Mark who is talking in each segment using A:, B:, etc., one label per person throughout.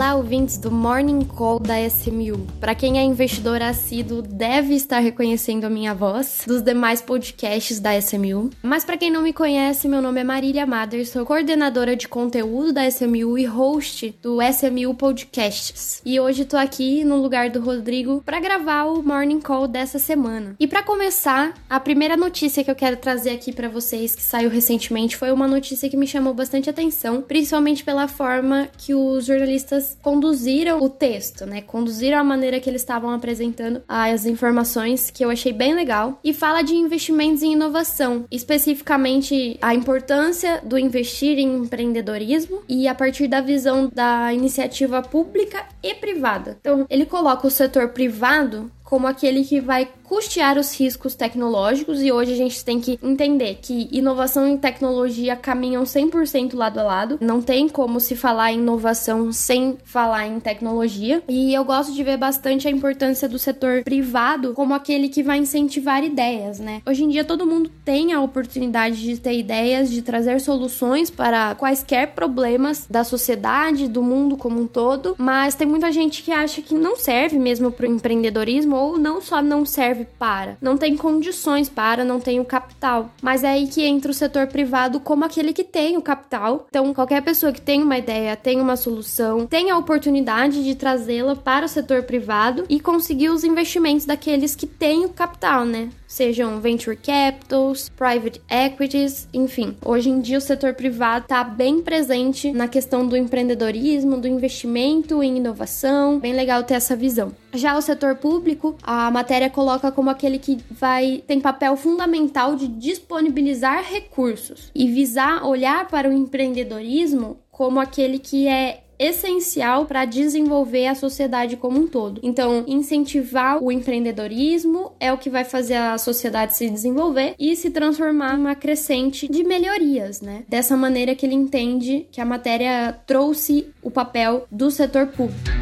A: Olá, ouvintes do Morning Call da SMU. Para quem é investidor assíduo, deve estar reconhecendo a minha voz dos demais podcasts da SMU. Mas para quem não me conhece, meu nome é Marília Mader, sou coordenadora de conteúdo da SMU e host do SMU Podcasts. E hoje tô aqui no lugar do Rodrigo para gravar o Morning Call dessa semana. E para começar, a primeira notícia que eu quero trazer aqui para vocês que saiu recentemente foi uma notícia que me chamou bastante atenção, principalmente pela forma que os jornalistas conduziram o texto, né? Conduziram a maneira que eles estavam apresentando as informações, que eu achei bem legal. E fala de investimentos em inovação, especificamente a importância do investir em empreendedorismo e a partir da visão da iniciativa pública e privada. Então, ele coloca o setor privado como aquele que vai custear os riscos tecnológicos e hoje a gente tem que entender que inovação e tecnologia caminham 100% lado a lado. Não tem como se falar em inovação sem falar em tecnologia. E eu gosto de ver bastante a importância do setor privado como aquele que vai incentivar ideias, né? Hoje em dia todo mundo tem a oportunidade de ter ideias, de trazer soluções para quaisquer problemas da sociedade, do mundo como um todo, mas tem muita gente que acha que não serve mesmo para o empreendedorismo ou não só não serve para, não tem condições para, não tem o capital. Mas é aí que entra o setor privado como aquele que tem o capital. Então, qualquer pessoa que tem uma ideia, tem uma solução, tem a oportunidade de trazê-la para o setor privado e conseguir os investimentos daqueles que têm o capital, né? Sejam venture capitals, private equities, enfim. Hoje em dia o setor privado está bem presente na questão do empreendedorismo, do investimento em inovação. Bem legal ter essa visão. Já o setor público, a matéria coloca como aquele que vai tem papel fundamental de disponibilizar recursos e visar olhar para o empreendedorismo como aquele que é essencial para desenvolver a sociedade como um todo. Então, incentivar o empreendedorismo é o que vai fazer a sociedade se desenvolver e se transformar numa crescente de melhorias, né? Dessa maneira que ele entende que a matéria trouxe o papel do setor público.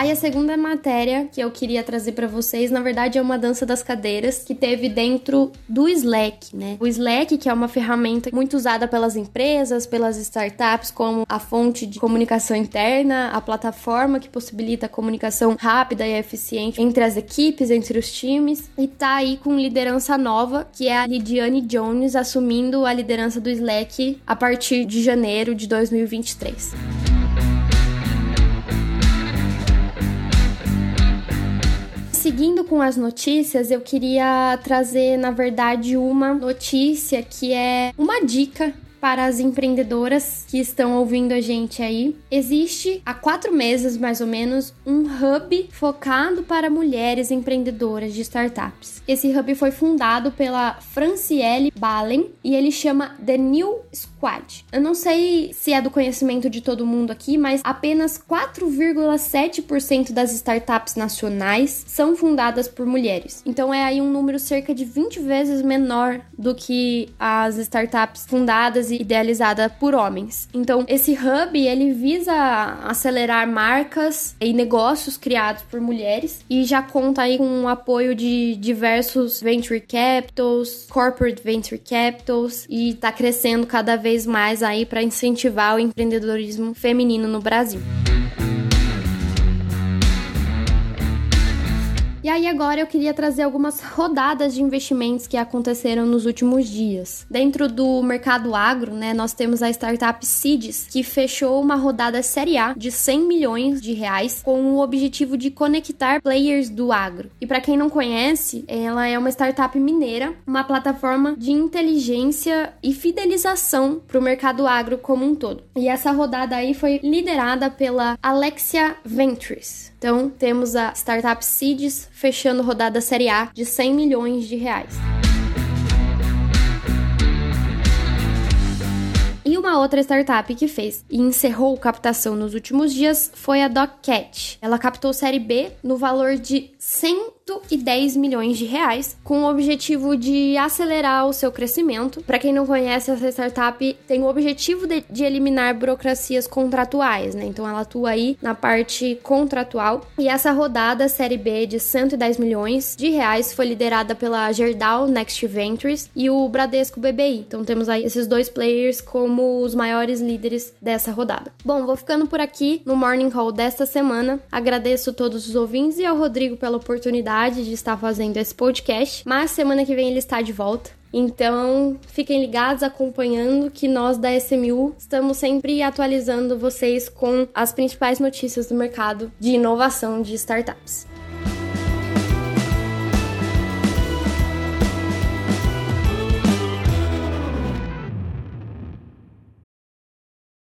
A: Aí a segunda matéria que eu queria trazer para vocês, na verdade, é uma dança das cadeiras que teve dentro do Slack, né? O Slack, que é uma ferramenta muito usada pelas empresas, pelas startups como a fonte de comunicação interna, a plataforma que possibilita a comunicação rápida e eficiente entre as equipes, entre os times, e tá aí com liderança nova, que é a Lidiane Jones assumindo a liderança do Slack a partir de janeiro de 2023. Seguindo com as notícias, eu queria trazer, na verdade, uma notícia que é uma dica para as empreendedoras que estão ouvindo a gente aí. Existe há quatro meses, mais ou menos, um hub focado para mulheres empreendedoras de startups. Esse hub foi fundado pela Franciele Balen e ele chama The New Squad. Eu não sei se é do conhecimento de todo mundo aqui, mas apenas 4,7% das startups nacionais são fundadas por mulheres. Então é aí um número cerca de 20 vezes menor do que as startups fundadas idealizada por homens. Então, esse hub, ele visa acelerar marcas e negócios criados por mulheres e já conta aí com o apoio de diversos venture capitals, corporate venture capitals e está crescendo cada vez mais aí para incentivar o empreendedorismo feminino no Brasil. Aí agora eu queria trazer algumas rodadas de investimentos que aconteceram nos últimos dias. Dentro do mercado agro, né, nós temos a startup Seeds, que fechou uma rodada série A de 100 milhões de reais com o objetivo de conectar players do agro. E para quem não conhece, ela é uma startup mineira, uma plataforma de inteligência e fidelização para o mercado agro como um todo. E essa rodada aí foi liderada pela Alexia Ventures. Então, temos a startup Seeds fechando rodada Série A de 100 milhões de reais. uma outra startup que fez e encerrou captação nos últimos dias foi a DocCat. Ela captou série B no valor de 110 milhões de reais, com o objetivo de acelerar o seu crescimento. Para quem não conhece, essa startup tem o objetivo de, de, eliminar burocracias contratuais, né? Então ela atua aí na parte contratual. E essa rodada, série B de 110 milhões de reais, foi liderada pela Gerdau Next Ventures e o Bradesco BBI. Então temos aí esses dois players como os maiores líderes dessa rodada. Bom, vou ficando por aqui no Morning Call desta semana. Agradeço todos os ouvintes e ao Rodrigo pela oportunidade de estar fazendo esse podcast, mas semana que vem ele está de volta. Então, fiquem ligados, acompanhando que nós da SMU estamos sempre atualizando vocês com as principais notícias do mercado de inovação de startups.